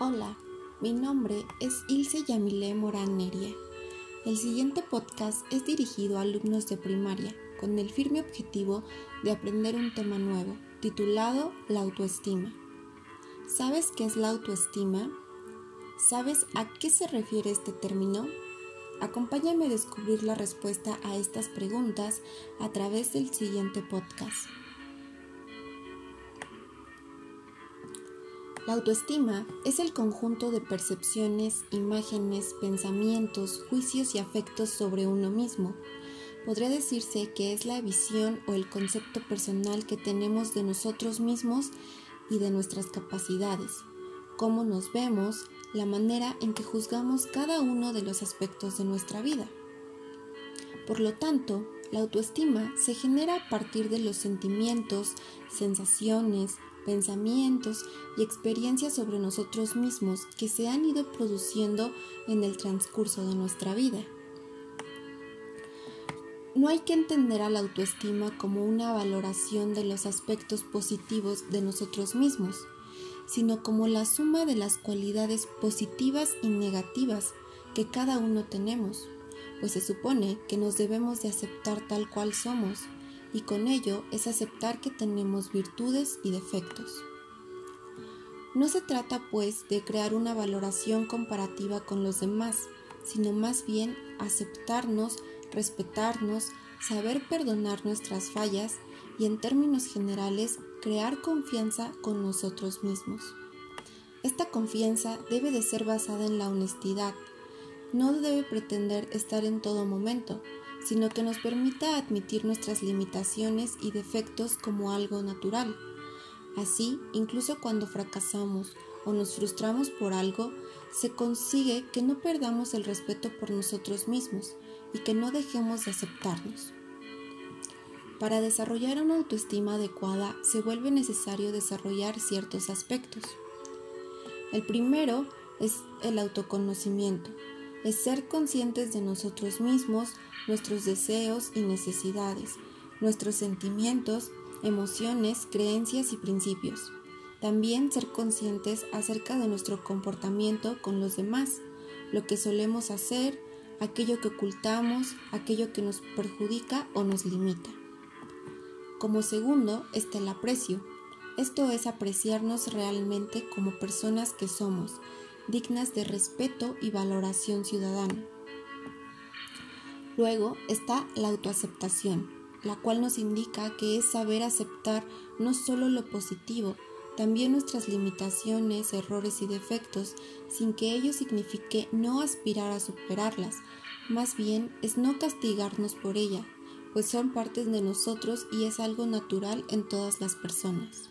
Hola, mi nombre es Ilse Yamile Morán Neria. El siguiente podcast es dirigido a alumnos de primaria con el firme objetivo de aprender un tema nuevo, titulado La autoestima. ¿Sabes qué es la autoestima? ¿Sabes a qué se refiere este término? Acompáñame a descubrir la respuesta a estas preguntas a través del siguiente podcast. La autoestima es el conjunto de percepciones, imágenes, pensamientos, juicios y afectos sobre uno mismo. Podría decirse que es la visión o el concepto personal que tenemos de nosotros mismos y de nuestras capacidades, cómo nos vemos, la manera en que juzgamos cada uno de los aspectos de nuestra vida. Por lo tanto, la autoestima se genera a partir de los sentimientos, sensaciones, pensamientos y experiencias sobre nosotros mismos que se han ido produciendo en el transcurso de nuestra vida. No hay que entender a la autoestima como una valoración de los aspectos positivos de nosotros mismos, sino como la suma de las cualidades positivas y negativas que cada uno tenemos, pues se supone que nos debemos de aceptar tal cual somos y con ello es aceptar que tenemos virtudes y defectos. No se trata pues de crear una valoración comparativa con los demás, sino más bien aceptarnos, respetarnos, saber perdonar nuestras fallas y en términos generales crear confianza con nosotros mismos. Esta confianza debe de ser basada en la honestidad, no debe pretender estar en todo momento, sino que nos permita admitir nuestras limitaciones y defectos como algo natural. Así, incluso cuando fracasamos o nos frustramos por algo, se consigue que no perdamos el respeto por nosotros mismos y que no dejemos de aceptarnos. Para desarrollar una autoestima adecuada se vuelve necesario desarrollar ciertos aspectos. El primero es el autoconocimiento, es ser conscientes de nosotros mismos, nuestros deseos y necesidades, nuestros sentimientos, emociones, creencias y principios. También ser conscientes acerca de nuestro comportamiento con los demás, lo que solemos hacer, aquello que ocultamos, aquello que nos perjudica o nos limita. Como segundo está el aprecio. Esto es apreciarnos realmente como personas que somos, dignas de respeto y valoración ciudadana. Luego está la autoaceptación, la cual nos indica que es saber aceptar no solo lo positivo, también nuestras limitaciones, errores y defectos, sin que ello signifique no aspirar a superarlas, más bien es no castigarnos por ella, pues son partes de nosotros y es algo natural en todas las personas.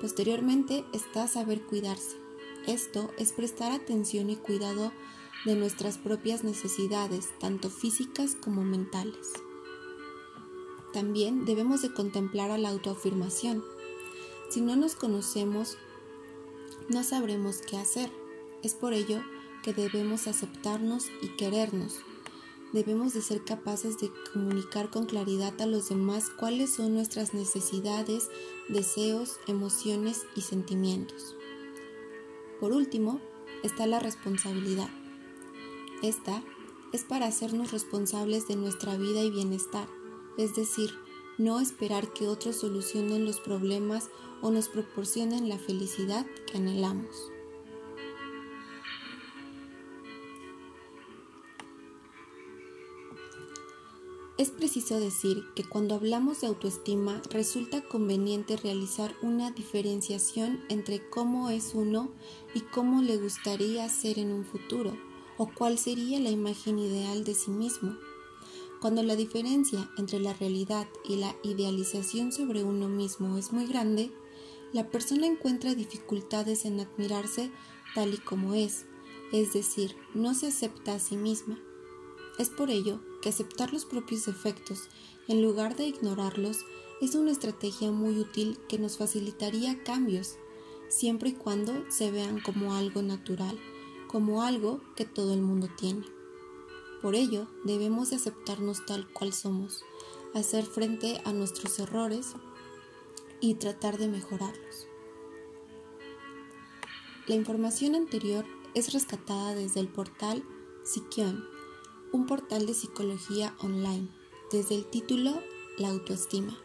Posteriormente está saber cuidarse. Esto es prestar atención y cuidado de nuestras propias necesidades, tanto físicas como mentales. También debemos de contemplar a la autoafirmación. Si no nos conocemos, no sabremos qué hacer. Es por ello que debemos aceptarnos y querernos. Debemos de ser capaces de comunicar con claridad a los demás cuáles son nuestras necesidades, deseos, emociones y sentimientos. Por último, está la responsabilidad. Esta es para hacernos responsables de nuestra vida y bienestar, es decir, no esperar que otros solucionen los problemas o nos proporcionen la felicidad que anhelamos. Es preciso decir que cuando hablamos de autoestima resulta conveniente realizar una diferenciación entre cómo es uno y cómo le gustaría ser en un futuro, o cuál sería la imagen ideal de sí mismo. Cuando la diferencia entre la realidad y la idealización sobre uno mismo es muy grande, la persona encuentra dificultades en admirarse tal y como es, es decir, no se acepta a sí misma. Es por ello que aceptar los propios defectos, en lugar de ignorarlos, es una estrategia muy útil que nos facilitaría cambios, siempre y cuando se vean como algo natural, como algo que todo el mundo tiene. Por ello, debemos aceptarnos tal cual somos, hacer frente a nuestros errores y tratar de mejorarlos. La información anterior es rescatada desde el portal Psiquion, un portal de psicología online, desde el título La autoestima.